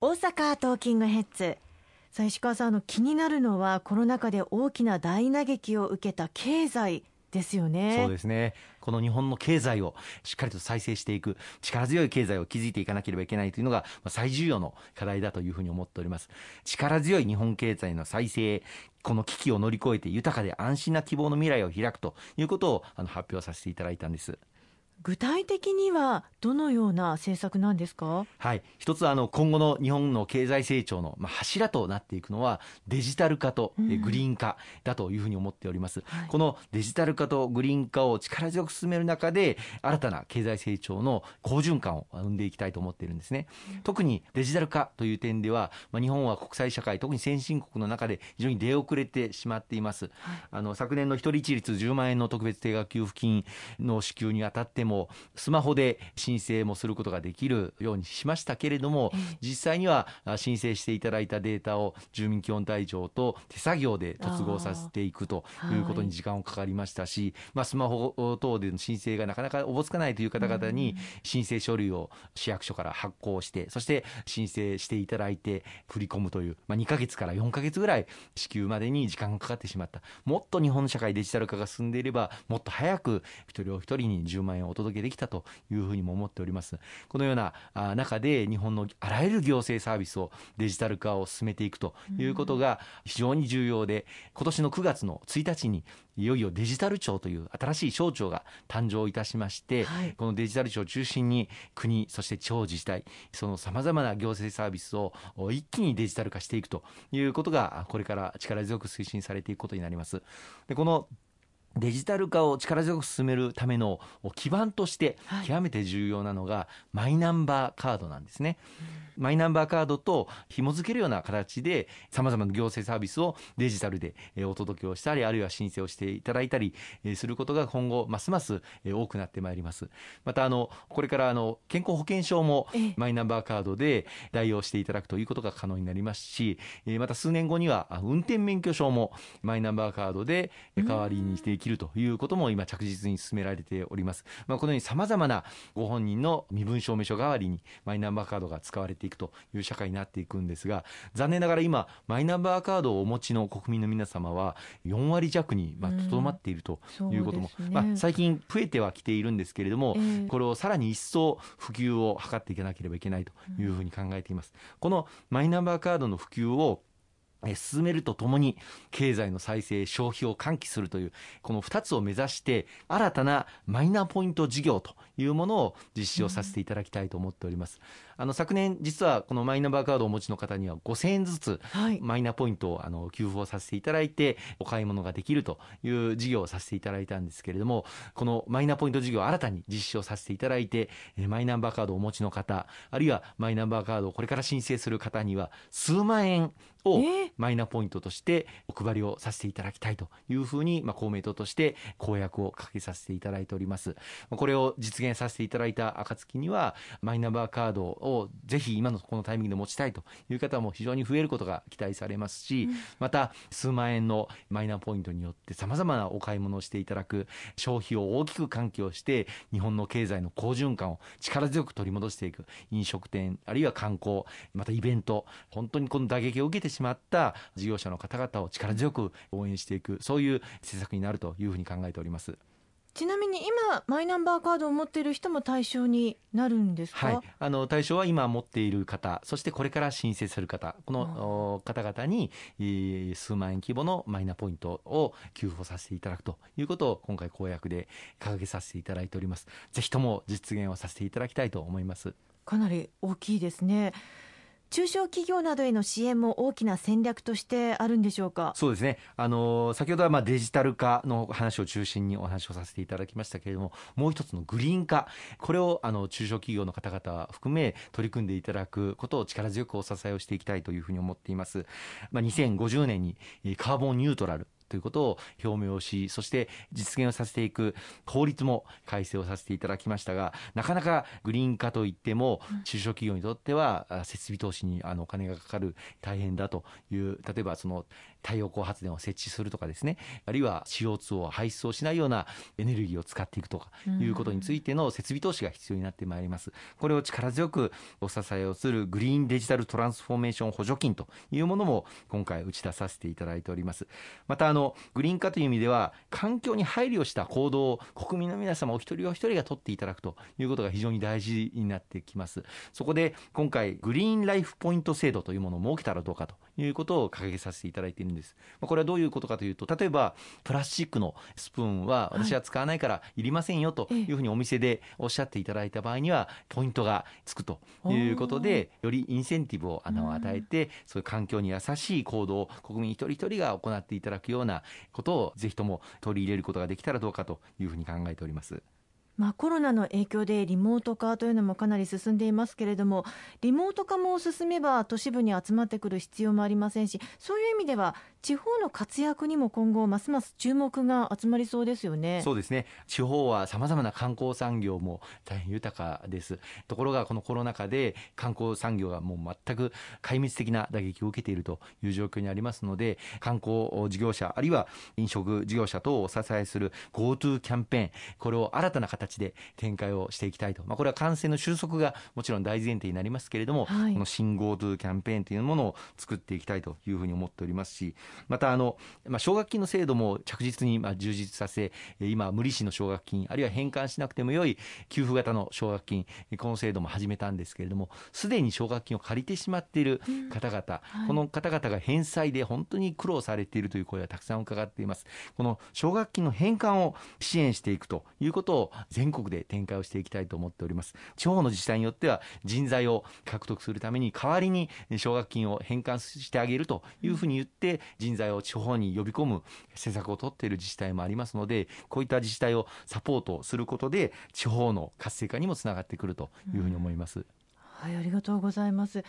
大阪トーキングヘッズ。さあ石川さんあの気になるのはコロナ禍で大きな大打撃を受けた経済ですよね。そうですね。この日本の経済をしっかりと再生していく力強い経済を築いていかなければいけないというのが最重要の課題だというふうに思っております。力強い日本経済の再生この危機を乗り越えて豊かで安心な希望の未来を開くということをあの発表させていただいたんです。具体的にはどのような政策なんですか？はい。一つあの今後の日本の経済成長のまあ柱となっていくのはデジタル化とグリーン化だというふうに思っております、うんはい、このデジタル化とグリーン化を力強く進める中で新たな経済成長の好循環を生んでいきたいと思っているんですね、うん、特にデジタル化という点では、まあ、日本は国際社会特に先進国の中で非常に出遅れてしまっています、はい、あの昨年の一人一律10万円の特別定額給付金の支給にあたってもスマホで申請もすることができるようにしましたけれども、実際には申請していただいたデータを住民基本台帳と手作業で突合させていくとい。うことに時間をかかりましたし、まあ、スマホ等での申請がなかなかおぼつかないという方々に申請書類を市役所から発行してそして申請していただいて振り込むという、まあ、2か月から4か月ぐらい支給までに時間がかかってしまった。もっと日本の社会デジタル化が進んでいればもっと早く一人お一人に10万円をお届けできたというふうにも思っております。このような中で日本のあらゆる行政サービスをデジタル化を進めていくということが非常に重要で、今年の9月の1日にいよいよデジタル庁という新しい省庁が誕生いたしまして、はい、このデジタル庁を中心に国そして地方自治体そのさまざまな行政サービスを一気にデジタル化していくということがこれから力強く推進されていくことになります。でこのデジタル化を力強く進めるための基盤として極めて重要なのがマイナンバーカードなんですね。マイナンバーカードと紐付けるような形でさまざまな行政サービスをデジタルでお届けをしたりあるいは申請をしていただいたりすることが今後ますます多くなってまいります。またあのこれからあの健康保険証もマイナンバーカードで代用していただくということが可能になりますしまた数年後には運転免許証もマイナンバーカードで代わりにしていきるということも今着実に進められております。まあ、このように様々なご本人の身分証明書代わりにマイナンバーカードが使われていくという社会になっていくんですが、残念ながら今、マイナンバーカードをお持ちの国民の皆様は4割弱にまとどまっているということも、ね、まあ、最近増えてはきているんですけれども、えー、これをさらに一層普及を図っていかなければいけないというふうに考えています。このマイナンバーカードの普及を進めるとともに経済の再生消費を喚起するというこの2つを目指して新たなマイナポイント事業というものを実施をさせていただきたいと思っております。あの昨年実はこのマイナンバーカードをお持ちの方には5000円ずつマイナポイントをあの給付をさせていただいてお買い物ができるという事業をさせていただいたんですけれどもこのマイナポイント事業を新たに実施をさせていただいてマイナンバーカードをお持ちの方あるいはマイナンバーカードをこれから申請する方には数万円をマイナポイントとしてお配りをさせていただきたいというふうに、まあ、公明党として公約をかけさせていただいております。これを実現させていただいた暁には、マイナンバーカードをぜひ今のこのタイミングで持ちたいという方も非常に増えることが期待されますし、また数万円のマイナポイントによって様々なお買い物をしていただく消費を大きく喚起をして日本の経済の好循環を力強く取り戻していく飲食店あるいは観光またイベント本当にこの打撃を受けてしまった事業者の方々を力強く応援していくそういう施策になるというふうに考えております。ちなみに今マイナンバーカードを持っている人も対象になるんですか、はい、あの対象は今持っている方そしてこれから申請する方この方々に、数万円規模のマイナポイントを給付させていただくということを今回公約で掲げさせていただいております。ぜひとも実現をさせていただきたいと思います。かなり大きいですね中小企業などへの支援も大きな戦略としてあるんでしょうか？そうですね。あの先ほどはまあデジタル化の話を中心にお話をさせていただきましたけれどももう一つのグリーン化。これをあの中小企業の方々含め取り組んでいただくことを力強くお支えをしていきたいというふうに思っています、まあ、2050年にカーボンニュートラル。ということを表明をしそして実現をさせていく法律も改正をさせていただきましたがなかなかグリーン化といっても中小企業にとっては設備投資にあのお金がかかる大変だという例えばその太陽光発電を設置するとかですねあるいは CO2 を排出をしないようなエネルギーを使っていくとかいうことについての設備投資が必要になってまいります。これを力強くお支えをするグリーンデジタルトランスフォーメーション補助金というものも今回打ち出させていただいております。またあのグリーン化という意味では環境に配慮した行動を国民の皆様お一人お一人が取っていただくということが非常に大事になってきます。そこで今回グリーンライフポイント制度というものを設けたらどうかということを掲げさせていただいているんです。これはどういうことかというと、例えばプラスチックのスプーンは私は使わないからいりませんよというふうにお店でおっしゃっていただいた場合には、ポイントがつくということで、よりインセンティブを与えて、そういう環境に優しい行動を国民一人一人が行っていただくようなことをぜひとも取り入れることができたらどうかというふうに考えております。まあ、コロナの影響でリモート化というのもかなり進んでいますけれどもリモート化も進めば都市部に集まってくる必要もありませんしそういう意味では地方の活躍にも今後ますます注目が集まりそうですよね。そうですね。地方はさまざまな観光産業も大変豊かです。ところがこのコロナ禍で観光産業がもう全く壊滅的な打撃を受けているという状況にありますので観光事業者あるいは飲食事業者等をお支えする GoTo キャンペーンこれを新たな形で展開をしていきたいと、まあ、これは感染の収束がもちろん大前提になりますけれども、はい、この新 GoTo キャンペーンというものを作っていきたいというふうに思っておりますしまたあの、まあ、奨学金の制度も着実にまあ充実させ今無利子の奨学金あるいは返還しなくてもよい給付型の奨学金この制度も始めたんですけれどもすでに奨学金を借りてしまっている方々、うんはい、この方々が返済で本当に苦労されているという声はたくさん伺っています。この奨学金の返還を支援していくということを全国で展開をしていきたいと思っております地方の自治体によっては人材を獲得するために代わりに奨学金を返還してあげるというふうに言って人材を地方に呼び込む施策を取っている自治体もありますのでこういった自治体をサポートすることで地方の活性化にもつながってくるというふうに思います。はい、ありがとうございます。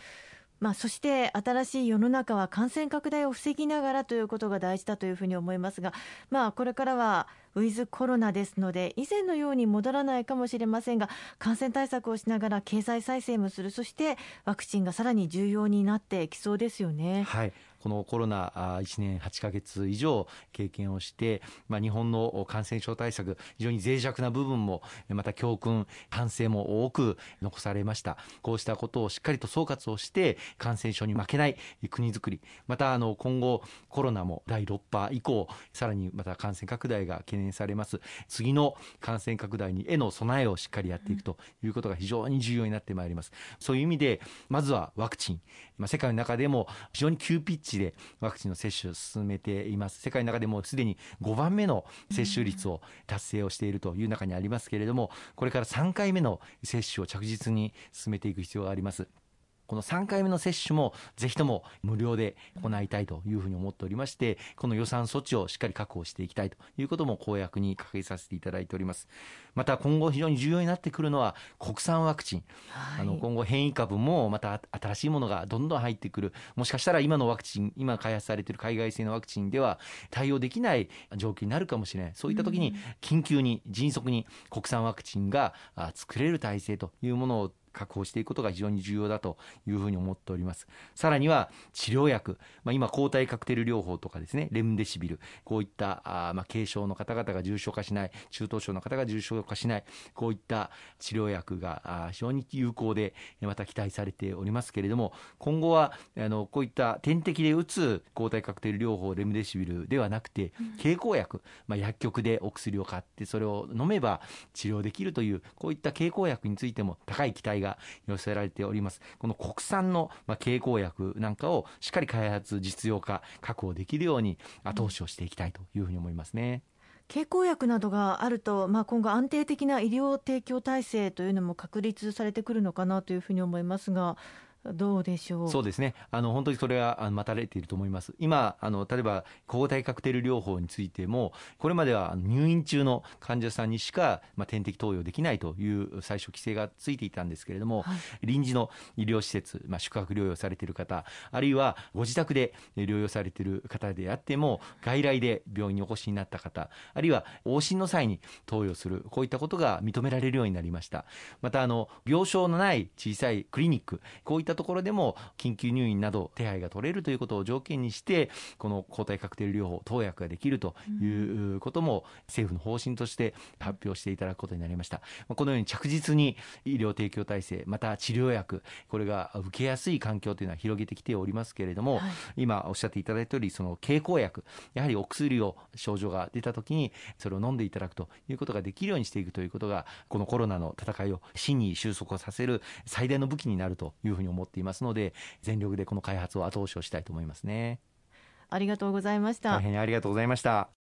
まあ、そして新しい世の中は感染拡大を防ぎながらということが大事だというふうに思いますが、まあ、これからはウィズコロナですので以前のように戻らないかもしれませんが感染対策をしながら経済再生もするそしてワクチンがさらに重要になってきそうですよね。はいこのコロナ1年8か月以上経験をして、まあ、日本の感染症対策、非常に脆弱な部分も、また教訓、反省も多く残されました。こうしたことをしっかりと総括をして、感染症に負けない国づくり、またあの今後、コロナも第6波以降、さらにまた感染拡大が懸念されます。次の感染拡大にへの備えをしっかりやっていくということが非常に重要になってまいります。そういう意味で、まずはワクチン、まあ、世界の中でも非常に急ピッチでワクチンの接種を進めています。世界の中でもすでに5番目の接種率を達成をしているという中にありますけれどもこれから3回目の接種を着実に進めていく必要があります。この3回目の接種もぜひとも無料で行いたいというふうに思っておりまして、この予算措置をしっかり確保していきたいということも公約に掲げさせていただいております。また今後非常に重要になってくるのは国産ワクチン。はい、あの今後変異株もまた新しいものがどんどん入ってくる。もしかしたら今のワクチン、今開発されている海外製のワクチンでは対応できない状況になるかもしれない。そういった時に緊急に迅速に国産ワクチンが作れる体制というものを確保していくことが非常に重要だというふうに思っております。さらには治療薬、まあ、今抗体カクテル療法とかですね、レムデシビル、こういったあまあ軽症の方々が重症化しない、中等症の方が重症化しない、こういった治療薬が非常に有効でまた期待されておりますけれども、今後はあのこういった点滴で打つ抗体カクテル療法、レムデシビルではなくて、経口薬、まあ、薬局でお薬を買ってそれを飲めば治療できるという、こういった経口薬についても高い期待が寄せられております。この国産の、まあ、経口薬なんかをしっかり開発、実用化、確保できるように後押しをしていきたいというふうに思いますね。経口薬などがあると、まあ、今後、安定的な医療提供体制というのも確立されてくるのかなというふうに思いますが、どうでしょう？そうですね。あの本当にそれは待たれていると思います。今あの例えば抗体カクテル療法についてもこれまでは入院中の患者さんにしか、まあ、点滴投与できないという最初規制がついていたんですけれども、はい、臨時の医療施設、まあ、宿泊療養されている方あるいはご自宅で療養されている方であっても外来で病院にお越しになった方あるいは往診の際に投与するこういったことが認められるようになりました。またあの病床のない小さいクリニックこういったところでも緊急入院など手配が取れるということを条件にしてこの抗体カクテル療法投薬ができるということも政府の方針として発表していただくことになりました。このように着実に医療提供体制また治療薬これが受けやすい環境というのは広げてきておりますけれども、はい、今おっしゃっていただいたよりその経口薬やはりお薬を症状が出た時にそれを飲んでいただくということができるようにしていくということがこのコロナの戦いを真に収束をさせる最大の武器になるというふうに思っていますので全力でこの開発を後押しをしたいと思いますね。ありがとうございました。大変ありがとうございました